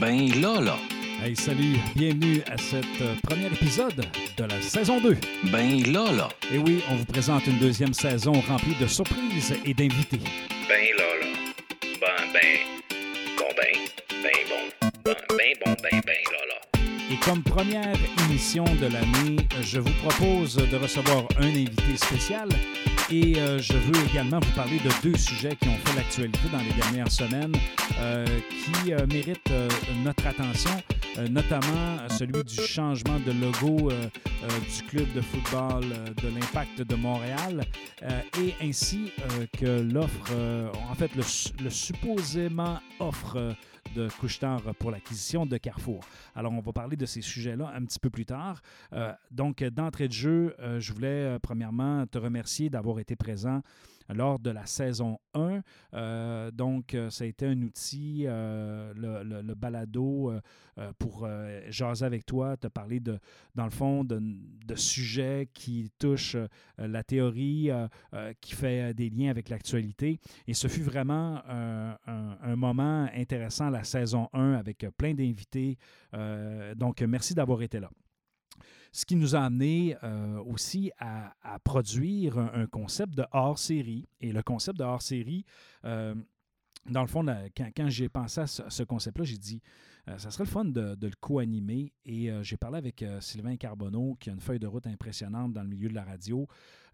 Ben là, là. Hey, salut, bienvenue à cet euh, premier épisode de la saison 2. Ben là, là. Et oui, on vous présente une deuxième saison remplie de surprises et d'invités. Ben là, là. Ben, ben. Bon, ben. Ben bon. Ben, ben bon, ben, ben là, là. Et comme première émission de l'année, je vous propose de recevoir un invité spécial. Et euh, je veux également vous parler de deux sujets qui ont fait l'actualité dans les dernières semaines, euh, qui euh, méritent euh, notre attention, euh, notamment celui du changement de logo euh, euh, du club de football euh, de l'Impact de Montréal, euh, et ainsi euh, que l'offre, euh, en fait, le, le supposément offre euh, de Couchetard pour l'acquisition de Carrefour. Alors, on va parler de ces sujets-là un petit peu plus tard. Euh, donc, d'entrée de jeu, euh, je voulais euh, premièrement te remercier d'avoir été présent lors de la saison 1. Euh, donc, euh, ça a été un outil, euh, le, balado, pour jaser avec toi, te parler de, dans le fond, de, sujets qui touchent la théorie, qui fait des liens avec l'actualité. Et ce fut vraiment un, un moment intéressant, la saison 1, avec plein d'invités. Donc, merci d'avoir été là. Ce qui nous a amené euh, aussi à, produire un, concept de hors-série. Et le concept de hors-série, euh, dans le fond, quand, j'ai pensé à ce, ce concept-là, j'ai dit, ça serait le fun de, le co-animer. Et euh, j'ai parlé avec euh, Sylvain Carbonneau, qui a une feuille de route impressionnante dans le milieu de la radio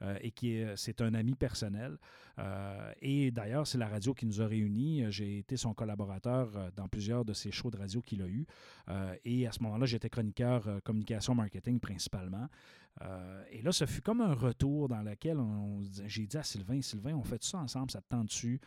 euh, et qui est, c'est un ami personnel. Euh, et d'ailleurs, c'est la radio qui nous a réunis. J'ai été son collaborateur euh, dans plusieurs de ses shows de radio qu'il a eu. Euh, et à ce moment-là, j'étais chroniqueur euh, communication marketing principalement. Euh, et là, ce fut comme un retour dans lequel j'ai dit à Sylvain, Sylvain, on fait ça ensemble, ça te tente dessus.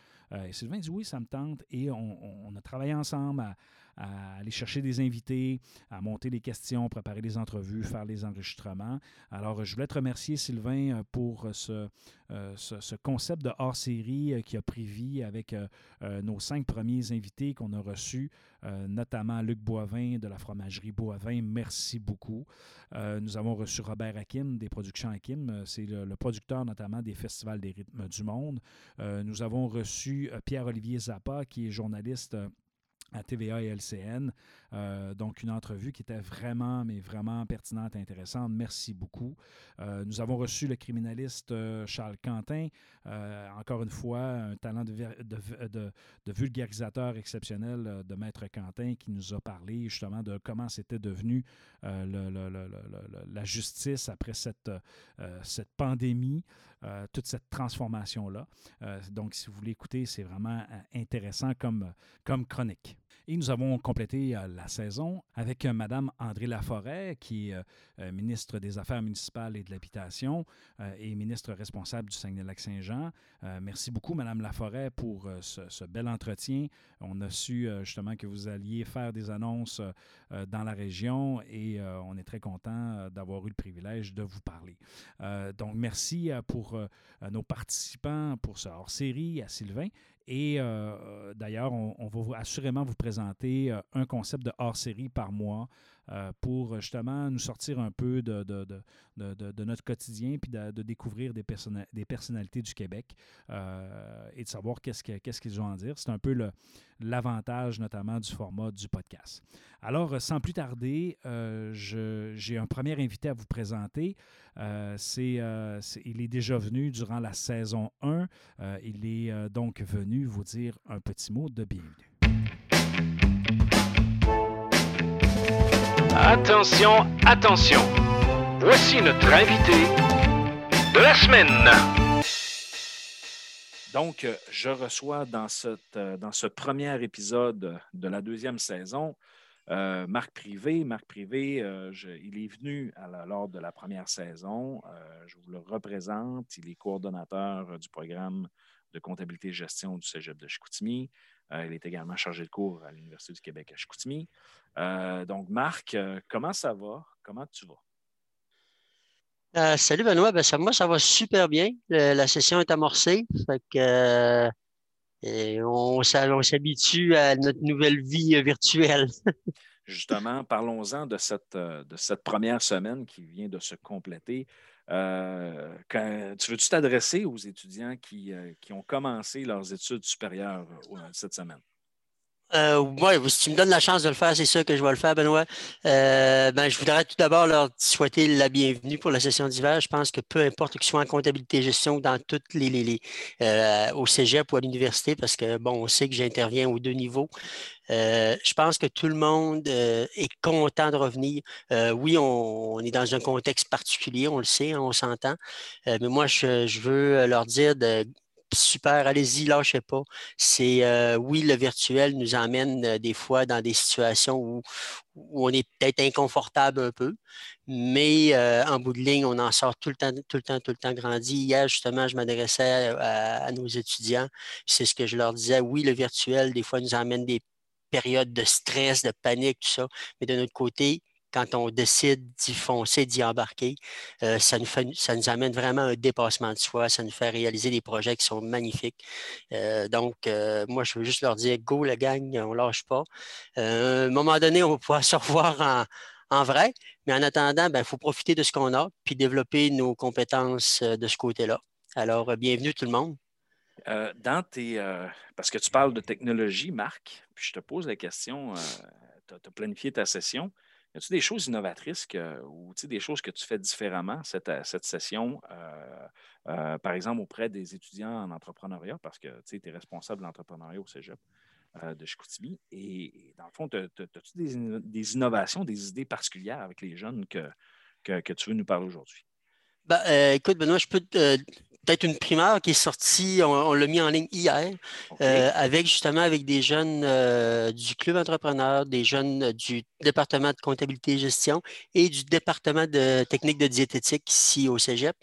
et Sylvain dit oui, ça me tente. Et on- on a travaillé ensemble à, à aller chercher des invités, à monter les questions, préparer les entrevues, faire les enregistrements. Alors, je voulais te remercier, Sylvain, euh, pour ce, euh, ce, ce concept de hors-série euh, qui a pris vie avec euh, euh, nos cinq premiers invités qu'on a reçus, euh, notamment Luc Boivin de la fromagerie Boivin. Merci beaucoup. Euh, nous avons reçu Robert Hakim des productions Hakim. Euh, C'est le, producteur notamment des Festivals des rythmes du monde. Euh, nous avons reçu euh, Pierre-Olivier Zappa, qui est journaliste. À TVA et LCN. Euh, donc, une entrevue qui était vraiment, mais vraiment pertinente et intéressante. Merci beaucoup. Euh, nous avons reçu le criminaliste euh, Charles Quentin. Encore une fois, un talent de, vulgarisateur exceptionnel de Maître Quentin qui nous a parlé justement de comment c'était devenu la justice après cette, cette pandémie, euh, toute cette transformation-là. Euh, donc, si vous voulez écouter, c'est vraiment euh, intéressant comme, comme chronique. Et nous avons complété euh, la saison avec euh, Mme André Laforêt, qui est euh, ministre des Affaires municipales et de l'Habitation et ministre responsable du Saguenay-Lac-Saint-Jean. Merci beaucoup, Mme Laforêt, pour ce, bel entretien. On a su justement que vous alliez faire des annonces dans la région et on est très content d'avoir eu le privilège de vous parler. Donc, merci pour nos participants pour ce hors-série, à Sylvain. Et euh, d'ailleurs, on, on va assurément vous présenter euh, un concept de hors-série par mois pour euh, justement nous sortir un peu de, de- de- de- notre quotidien puis de, découvrir des, personna- des personnalités du Québec euh, et de savoir qu'est-ce que- qu'est-ce qu'ils ont à dire. C'est un peu l'avantage notamment du format du podcast. Alors, euh, sans plus tarder, euh, j'ai un premier invité à vous présenter. Euh, c'est, euh, il est déjà venu durant la saison 1. Euh, il est euh, donc venu vous dire un petit mot de bienvenue. Attention, attention. Voici notre invité de la semaine. Donc, euh, je reçois euh, dans ce premier épisode de la deuxième saison euh, Marc Privé. Marc Privé, il est venu à la- lors de la première saison. Je vous le représente. Il est coordonnateur du programme de comptabilité et gestion du Cégep de Chicoutimi. Euh, il est également chargé de cours à l'Université du Québec à Chicoutimi. Euh, donc, Marc, euh, comment ça va? Comment tu vas? Euh, salut Benoît, ben ça, moi ça va super bien. Le- la session est amorcée. Fait que, euh, et on s'habitue à notre nouvelle vie virtuelle. Justement, parlons-en de cette, de cette première semaine qui vient de se compléter. Euh, quand- tu veux-tu t'adresser aux étudiants qui, euh, qui ont commencé leurs études supérieures euh, cette semaine? Euh, oui, si tu me donnes la chance de le faire, c'est sûr que je vais le faire, Benoît. Euh, ben, je voudrais tout d'abord leur souhaiter la bienvenue pour la session d'hiver. Je pense que peu importe qu'ils soient en comptabilité gestion dans toutes les, les, euh, au cégep ou à l'université, parce que bon, on sait que j'interviens aux deux niveaux. je pense que tout le monde est content de revenir. oui, on, est dans un contexte particulier, on le sait, hein, on s'entend. mais moi, je, je, veux leur dire de super, allez-y, lâchez pas. C'est euh, oui, le virtuel nous emmène euh, des fois dans des situations où, on est peut-être inconfortable un peu, mais euh, en bout de ligne, on en sort tout le temps, tout le temps, tout le temps grandi. Hier, justement, je m'adressais à, nos étudiants. C'est ce que je leur disais. Oui, le virtuel, des fois, nous emmène des périodes de stress, de panique, tout ça, mais de notre côté, quand on décide d'y foncer, d'y embarquer, euh, ça, nous amène vraiment un dépassement de soi, ça nous fait réaliser des projets qui sont magnifiques. Euh, donc, euh, moi, je veux juste leur dire, go, la gang, on ne lâche pas. à un moment donné, on va pouvoir se revoir en, vrai, mais en attendant, il ben, faut profiter de ce qu'on a, puis développer nos compétences de ce côté-là. Alors, bienvenue tout le monde. dans tes, parce que tu parles de technologie, Marc, puis je te pose la question, tu as planifié ta session. Y a-t-il des choses innovatrices ou des choses que tu fais différemment cette, euh, session, euh, euh, par exemple auprès des étudiants en entrepreneuriat, parce que tu es responsable de l'entrepreneuriat au cégep de Chicoutimi. Et, dans le fond, as-tu des, innovations, des idées particulières avec les jeunes que, tu veux nous parler aujourd'hui? Ben, écoute, Benoît, je peux te peut-être une primeur qui est sortie, on, l'a mis en ligne hier, euh, avec justement avec des jeunes euh, du club entrepreneur, des jeunes du département de comptabilité et gestion et du département de technique de diététique ici au Cégep.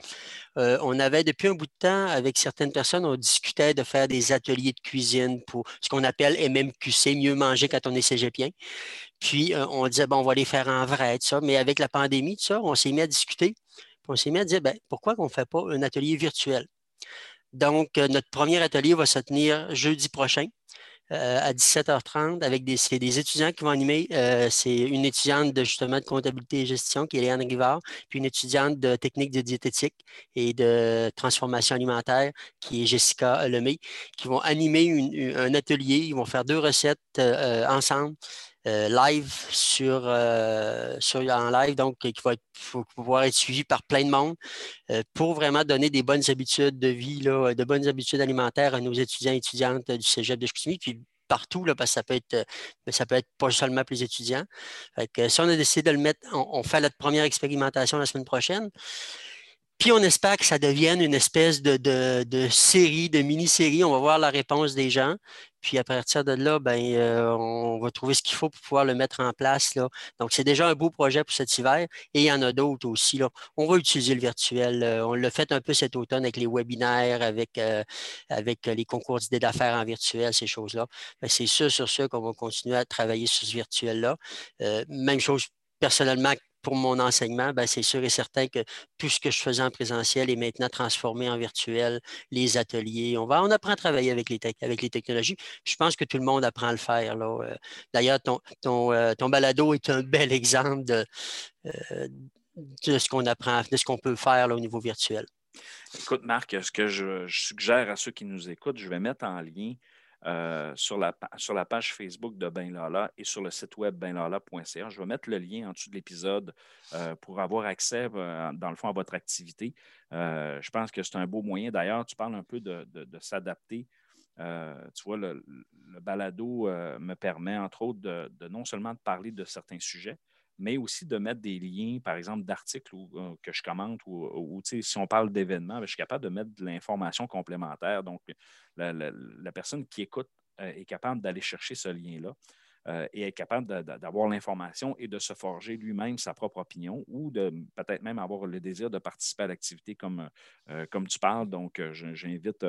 Euh, on avait depuis un bout de temps, avec certaines personnes, on discutait de faire des ateliers de cuisine pour ce qu'on appelle MMQC, mieux manger quand on est cégepien. Puis on disait, bon, on va les faire en vrai, ça. Mais avec la pandémie, ça, on s'est mis à discuter on s'est mis à dire, ben, pourquoi on ne fait pas un atelier virtuel? Donc, euh, notre premier atelier va se tenir jeudi prochain euh, à 17h30 avec des, des étudiants qui vont animer. Euh, c'est une étudiante de justement de comptabilité et gestion qui est Léane Rivard, puis une étudiante de technique de diététique et de transformation alimentaire qui est Jessica Lemay, qui vont animer un atelier. Ils vont faire deux recettes ensemble. Euh, live sur, euh, sur, en live, donc qui va pouvoir être suivi par plein de monde euh, pour vraiment donner des bonnes habitudes de vie, là, de bonnes habitudes alimentaires à nos étudiants et étudiantes du Cégep de Chicoutimi, puis partout, là, parce que ça peut être, ça peut être pas seulement pour les étudiants. si on a décidé de le mettre, on, fait notre première expérimentation la semaine prochaine. Puis on espère que ça devienne une espèce de, de, série, de mini-série. On va voir la réponse des gens. Puis à partir de là, ben, euh, on va trouver ce qu'il faut pour pouvoir le mettre en place. Là. Donc, c'est déjà un beau projet pour cet hiver. Et il y en a d'autres aussi. Là. On va utiliser le virtuel. Euh, on l'a fait un peu cet automne avec les webinaires, avec, euh, avec les concours d'idées d'affaires en virtuel, ces choses-là. Ben, c'est sûr sur ce qu'on va continuer à travailler sur ce virtuel-là. même chose personnellement pour mon enseignement, ben, c'est sûr et certain que tout ce que je faisais en présentiel est maintenant transformé en virtuel, les ateliers. On, va, on apprend à travailler avec les, avec les technologies. Je pense que tout le monde apprend à le faire. Euh. D'ailleurs, ton, ton, euh, ton, balado est un bel exemple de, euh, de ce qu'on apprend, de ce qu'on peut faire au niveau virtuel. Écoute, Marc, ce que je, suggère à ceux qui nous écoutent, je vais mettre en lien euh, sur, la, page Facebook de Ben Lala et sur le site web benlala.ca. Je vais mettre le lien en dessous de l'épisode euh, pour avoir accès, euh, dans le fond, à votre activité. je pense que c'est un beau moyen. D'ailleurs, tu parles un peu de, s'adapter. tu vois, le, balado me permet, entre autres, de, non seulement de parler de certains sujets, mais aussi de mettre des liens, par exemple, d'articles euh, que je commente ou, si on parle d'événements, ben, je suis capable de mettre de l'information complémentaire. Donc, la, personne qui écoute euh, est capable d'aller chercher ce lien-là. Euh, et est capable d'avoir l'information et de se forger lui-même sa propre opinion ou de peut-être même avoir le désir de participer à l'activité comme, comme tu parles. Donc, j'invite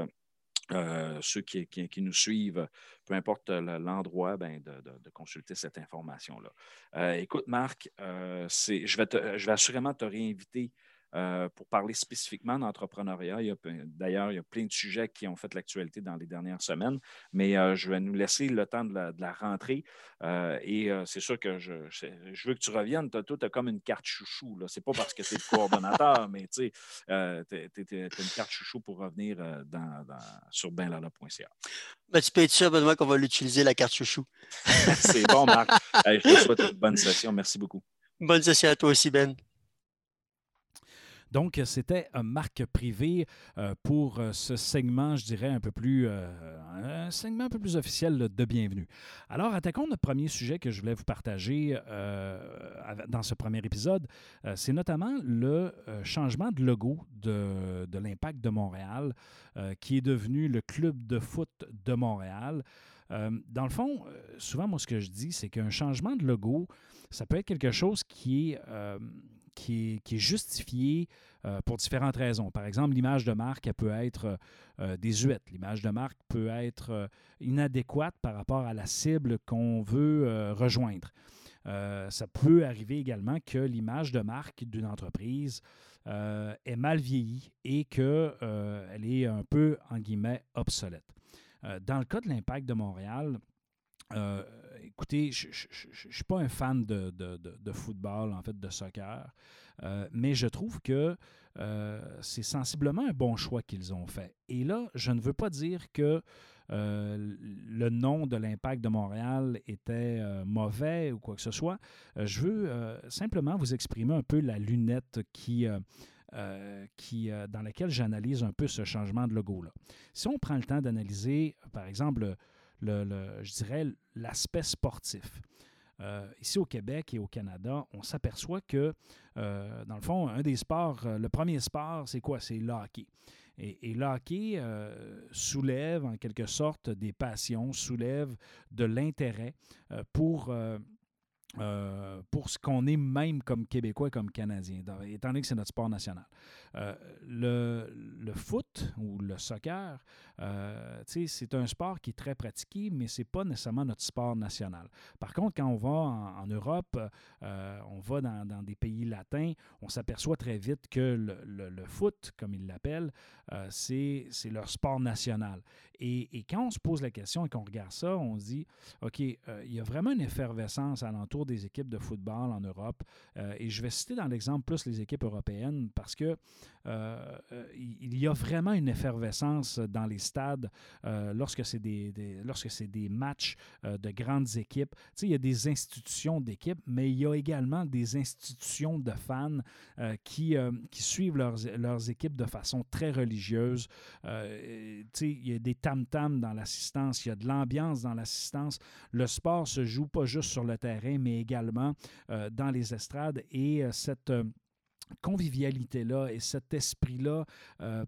euh, ceux qui, nous suivent, peu importe l'endroit, ben, de, consulter cette information-là. Euh, écoute, Marc, euh, je, vais je vais assurément te réinviter euh, pour parler spécifiquement d'entrepreneuriat. D'ailleurs, il y a plein de sujets qui ont fait l'actualité dans les dernières semaines, mais euh, je vais nous laisser le temps de la, rentrée. Euh, et c'est sûr que je, je, veux que tu reviennes. Toi, tu as comme une carte chouchou. Ce n'est pas parce que tu es le coordonnateur, mais tu as une carte chouchou pour revenir dans, sur benlala.ca. Ben, tu peux être sûr, Benoît, qu'on va l'utiliser, la carte chouchou. c'est bon, Marc. je te souhaite une bonne session. Merci beaucoup. Bonne session à toi aussi, Ben. Donc, c'était un marque privé euh, pour euh, ce segment, je dirais, un peu plus, euh, un segment un peu plus officiel de bienvenue. Alors, attaquons notre premier sujet que je voulais vous partager dans ce premier épisode. C'est notamment le changement de logo de l'Impact de Montréal, qui est devenu le Club de foot de Montréal. dans le fond, souvent, moi, ce que je dis, c'est qu'un changement de logo, ça peut être quelque chose qui est qui est, justifié euh, pour différentes raisons. Par exemple, l'image de marque, elle peut être euh, euh, désuète. L'image de marque peut être inadéquate par rapport à la cible qu'on veut rejoindre. ça peut arriver également que l'image de marque d'une entreprise est mal vieillie et qu'elle est un peu, en guillemets, obsolète. dans le cas de l'impact de Montréal, écoutez, je ne suis pas un fan de, football, en fait, de soccer, euh, mais je trouve que euh, c'est sensiblement un bon choix qu'ils ont fait. Et là, je ne veux pas dire que euh, le nom de l'impact de Montréal était mauvais ou quoi que ce soit. je veux simplement vous exprimer un peu la lunette qui... qui, dans laquelle j'analyse un peu ce changement de logo-là. Si on prend le temps d'analyser, par exemple, le, je dirais, l'aspect sportif. Euh, ici au Québec et au Canada, on s'aperçoit que, euh, dans le fond, un des sports, euh, le premier sport, c'est quoi? C'est le hockey. Et, et le hockey soulève en quelque sorte des passions, soulève de l'intérêt pour euh, pour ce qu'on est même comme Québécois et comme Canadiens, étant donné que c'est notre sport national. Euh, le, foot ou le soccer, euh, c'est un sport qui est très pratiqué, mais ce n'est pas nécessairement notre sport national. Par contre, quand on va en, Europe, on va dans, des pays latins, on s'aperçoit très vite que le, foot, comme ils l'appellent, c'est leur sport national. Et, quand on se pose la question et qu'on regarde ça, on se dit, OK, il y a vraiment une effervescence alentour des équipes de football en Europe. Euh, et je vais citer dans l'exemple plus les équipes européennes parce que euh, il y a vraiment une effervescence dans les stades euh, lorsque c'est des, lorsque c'est des matchs de grandes équipes. Tu sais, il y a des institutions d'équipes, mais il y a également des institutions de fans qui, qui suivent leurs, leurs équipes de façon très religieuse. tu sais, il y a des tam-tams dans l'assistance, il y a de l'ambiance dans l'assistance. Le sport se joue pas juste sur le terrain, mais également euh, dans les estrades. Et euh, cette euh, convivialité-là et cet esprit-là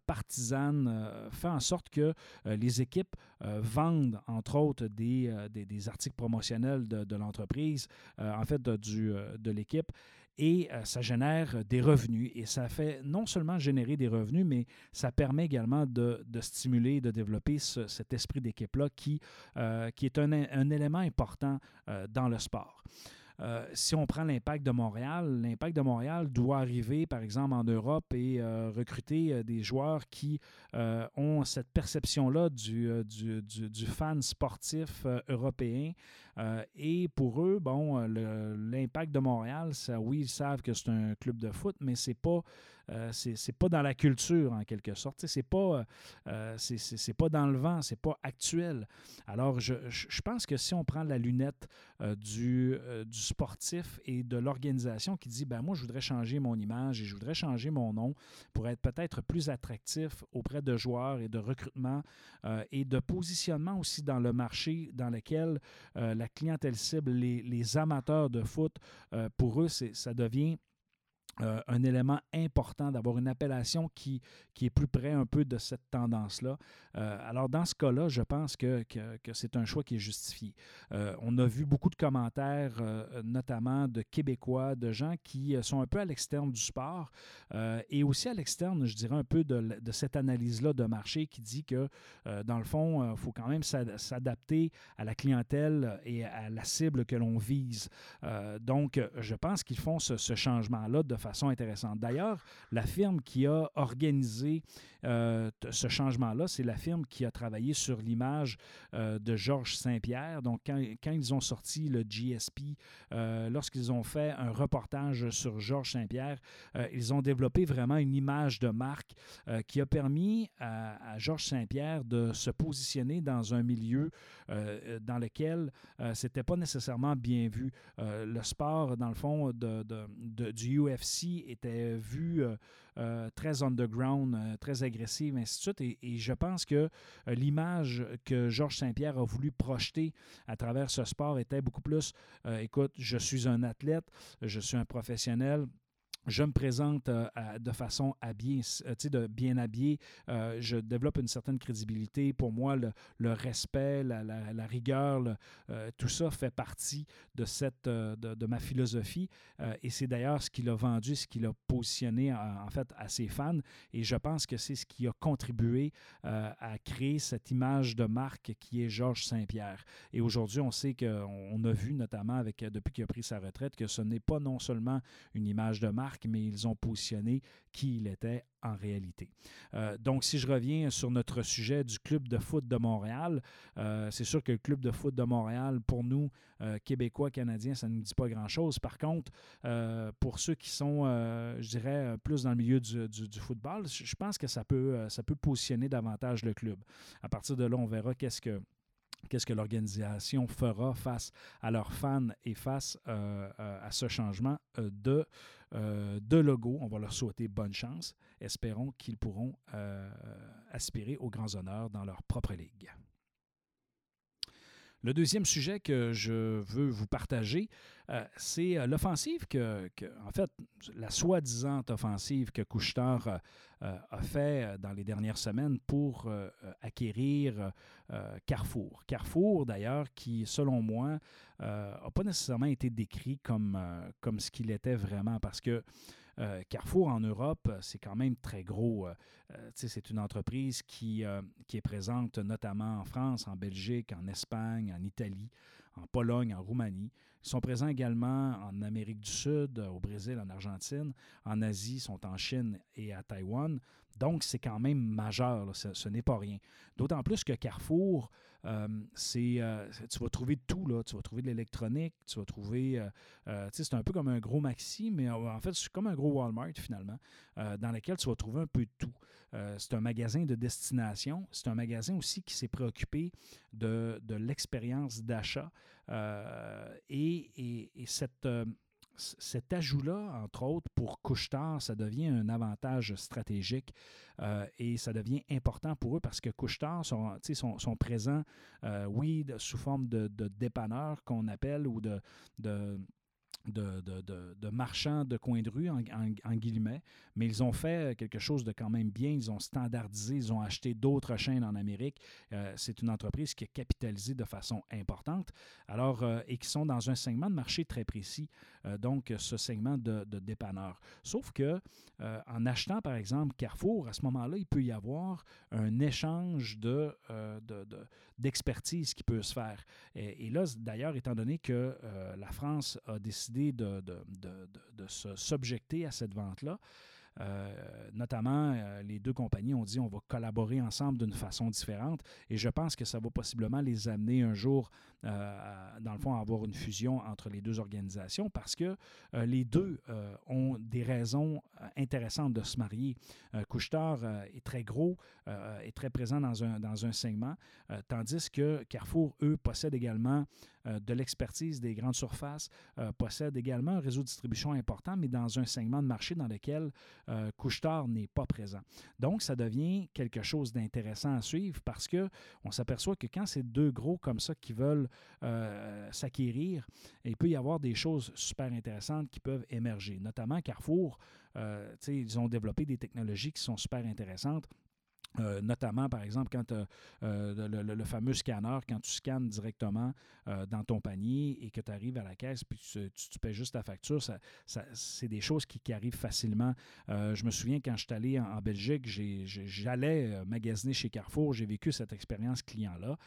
partisane fait en sorte que les équipes vendent, entre autres, des, des, articles promotionnels de, l'entreprise, en fait, de l'équipe. Et ça génère des revenus. Et ça fait non seulement générer des revenus, mais ça permet également de, stimuler, de développer cet esprit d'équipe-là qui, qui est un, élément important dans le sport. Euh, si on prend l'impact de Montréal, l'impact de Montréal doit arriver, par exemple, en Europe et euh, recruter euh, des joueurs qui ont cette perception-là du, du, fan sportif européen. Et pour eux, bon, l'impact de Montréal, ça, oui, ils savent que c'est un club de foot, mais c'est pas euh, c'est pas dans la culture en quelque sorte. C'est pas, euh, c'est pas dans le vent, c'est pas actuel. Alors, je, je, pense que si on prend la lunette euh, du, du sportif et de l'organisation qui dit, ben moi, je voudrais changer mon image et je voudrais changer mon nom pour être peut-être plus attractif auprès de joueurs et de recrutement et de positionnement aussi dans le marché dans lequel la clientèle cible, les, les amateurs de foot, pour eux, ça devient euh, un élément important d'avoir une appellation qui, qui est plus près un peu de cette tendance-là. Euh, alors, dans ce cas-là, je pense que, que, c'est un choix qui est justifié. Euh, on a vu beaucoup de commentaires, notamment de Québécois, de gens qui sont un peu à l'externe du sport et aussi à l'externe, je dirais, un peu de, de cette analyse-là de marché qui dit que, dans le fond, il faut quand même s'adapter à la clientèle et à la cible que l'on vise. donc, je pense qu'ils font ce, changement-là de façon intéressante. D'ailleurs, la firme qui a organisé ce changement-là, c'est la firme qui a travaillé sur l'image de Georges Saint-Pierre. Donc, quand, ils ont sorti le GSP, lorsqu'ils ont fait un reportage sur Georges Saint-Pierre, ils ont développé vraiment une image de marque qui a permis à, Georges Saint-Pierre de se positionner dans un milieu dans lequel c'était pas nécessairement bien vu. le sport, dans le fond, du UFC était vu très underground, très agressif, ainsi de suite. Et, je pense que l'image que Georges Saint-Pierre a voulu projeter à travers ce sport était beaucoup plus, écoute, je suis un athlète, je suis un professionnel, je me présente euh, de façon habillée, euh, de bien habillé. Euh, je développe une certaine crédibilité. Pour moi, le, respect, la, rigueur, tout ça fait partie de, cette, de, ma philosophie. et c'est d'ailleurs ce qu'il a vendu, ce qu'il a positionné en, fait à ses fans. Et je pense que c'est ce qui a contribué à créer cette image de marque qui est Georges Saint-Pierre. Et aujourd'hui, on sait qu'on a vu notamment avec, depuis qu'il a pris sa retraite que ce n'est pas non seulement une image de marque, mais ils ont positionné qui il était en réalité. Euh, donc, si je reviens sur notre sujet du Club de foot de Montréal, euh, c'est sûr que le Club de foot de Montréal, pour nous, euh, Québécois, Canadiens, ça ne nous dit pas grand-chose. Par contre, pour ceux qui sont, je dirais, plus dans le milieu du, du football, je pense que ça peut, ça peut positionner davantage le club. À partir de là, on verra qu'est-ce que qu'est-ce que l'organisation fera face à leurs fans et face euh, euh, à ce changement euh, de, de logo. On va leur souhaiter bonne chance. Espérons qu'ils pourront aspirer aux grands honneurs dans leur propre ligue. Le deuxième sujet que je veux vous partager, euh, c'est euh, l'offensive que, en fait, la soi-disant offensive que Couchetard euh, a fait dans les dernières semaines pour acquérir Carrefour. Carrefour, d'ailleurs, qui, selon moi, n'a pas nécessairement été décrit comme, comme ce qu'il était vraiment, parce que Carrefour en Europe, c'est quand même très gros. c'est une entreprise qui, qui est présente notamment en France, en Belgique, en Espagne, en Italie, en Pologne, en Roumanie. Ils sont présents également en Amérique du Sud, au Brésil, en Argentine. En Asie, sont en Chine et à Taïwan. Donc, c'est quand même majeur, ce, n'est pas rien. D'autant plus que Carrefour, euh, c'est, euh, tu vas trouver tout, là. tu vas trouver de l'électronique, tu vas trouver, euh, c'est un peu comme un gros Maxi, mais en fait, c'est comme un gros Walmart finalement, dans lequel tu vas trouver un peu de tout. c'est un magasin de destination, c'est un magasin aussi qui s'est préoccupé de, l'expérience d'achat et, cette cet ajout-là, entre autres, pour Couchetard, ça devient un avantage stratégique euh, et ça devient important pour eux parce que Couchetard sont, sont, présents, euh, oui, sous forme de, dépanneurs qu'on appelle ou de de, de, marchands de coin de rue, en, guillemets, mais ils ont fait quelque chose de quand même bien. Ils ont standardisé, ils ont acheté d'autres chaînes en Amérique. Euh, c'est une entreprise qui a capitalisé de façon importante, alors, euh, et qui sont dans un segment de marché très précis, euh, donc ce segment de, de dépanneur. Sauf que en achetant, par exemple, Carrefour, à ce moment-là, il peut y avoir un échange de, d'expertise qui peut se faire. Et là, d'ailleurs, étant donné que la France a décidé de, de, se subjecter à cette vente-là. Euh, notamment, euh, les deux compagnies ont dit on va collaborer ensemble d'une façon différente et je pense que ça va possiblement les amener un jour, euh, dans le fond, à avoir une fusion entre les deux organisations parce que les deux ont des raisons intéressantes de se marier. Couchetard est très gros, est très présent dans un, dans un segment, tandis que Carrefour, eux, possèdent également de l'expertise des grandes surfaces, possèdent également un réseau de distribution important, mais dans un segment de marché dans lequel euh, Couchetard n'est pas présent. Donc, ça devient quelque chose d'intéressant à suivre parce qu'on s'aperçoit que quand c'est deux gros comme ça qui veulent euh, s'acquérir, il peut y avoir des choses super intéressantes qui peuvent émerger. Notamment Carrefour, euh, ils ont développé des technologies qui sont super intéressantes Euh, notamment, par exemple, quand euh, le, le, fameux scanner, quand tu scannes directement euh, dans ton panier et que tu arrives à la caisse, puis tu, tu, paies juste ta facture, ça, c'est des choses qui, arrivent facilement. je me souviens quand je suis allé en, Belgique, j'allais magasiner chez Carrefour, j'ai vécu cette expérience client-là.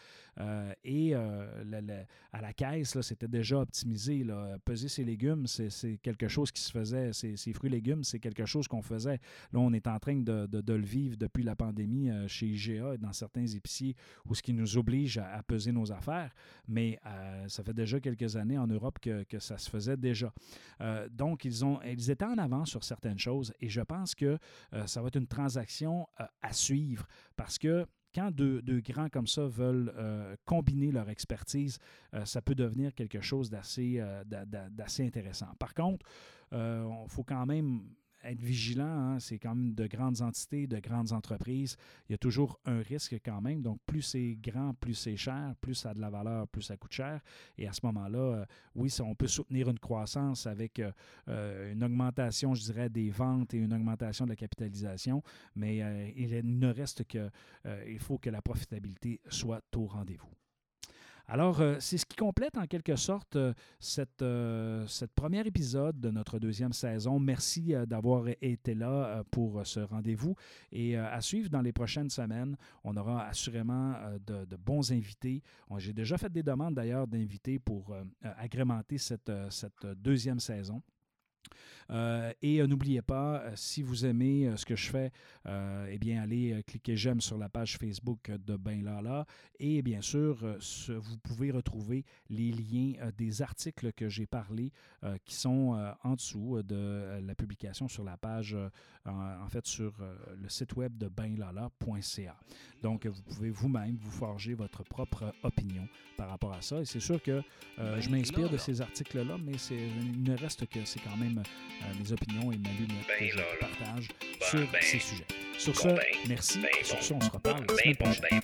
et à la caisse, c'était déjà optimisé. Là. Peser ses légumes, c'est, quelque chose qui se faisait, ses, fruits et légumes, c'est quelque chose qu'on faisait. Là, on est en train de, de le vivre depuis la pandémie euh, chez IGA et dans certains épiciers où ce qui nous oblige à, peser nos affaires. Mais euh, ça fait déjà quelques années en Europe que, ça se faisait déjà. Euh, donc, ils, ont, ils étaient en avance sur certaines choses et je pense que ça va être une transaction à suivre parce que quand deux, grands comme ça veulent combiner leur expertise, ça peut devenir quelque chose d'assez intéressant. Par contre, il faut quand même être vigilant. Hein, c'est quand même de grandes entités, de grandes entreprises. Il y a toujours un risque quand même. Donc, plus c'est grand, plus c'est cher, plus ça a de la valeur, plus ça coûte cher. Et à ce moment-là, euh, oui, on peut soutenir une croissance avec euh, euh, une augmentation, je dirais, des ventes et une augmentation de la capitalisation. Mais il ne reste que, il faut que la profitabilité soit au rendez-vous. Alors, euh, c'est ce qui complète en quelque sorte euh, cette, euh, cette premier épisode de notre deuxième saison. Merci d'avoir été là pour ce rendez-vous. Et à suivre dans les prochaines semaines, on aura assurément de, bons invités. J'ai déjà fait des demandes d'ailleurs d'invités pour agrémenter cette, cette deuxième saison. Euh, et euh, n'oubliez pas, euh, si vous aimez ce que je fais, eh bien, allez cliquer j'aime sur la page Facebook de Ben Lala. Et bien sûr, vous pouvez retrouver les liens des articles que j'ai parlé qui sont en dessous de la publication sur la page, en, fait, sur le site web de benlala.ca. Donc, vous pouvez vous-même vous forger votre propre opinion par rapport à ça. Et c'est sûr que je m'inspire de ces articles-là, mais il ne reste que c'est quand même euh, mes opinions et ma ben que je partage ben, sur ben, ces sujets. Sur ce, merci. Sur ce, on se reparle la semaine prochaine.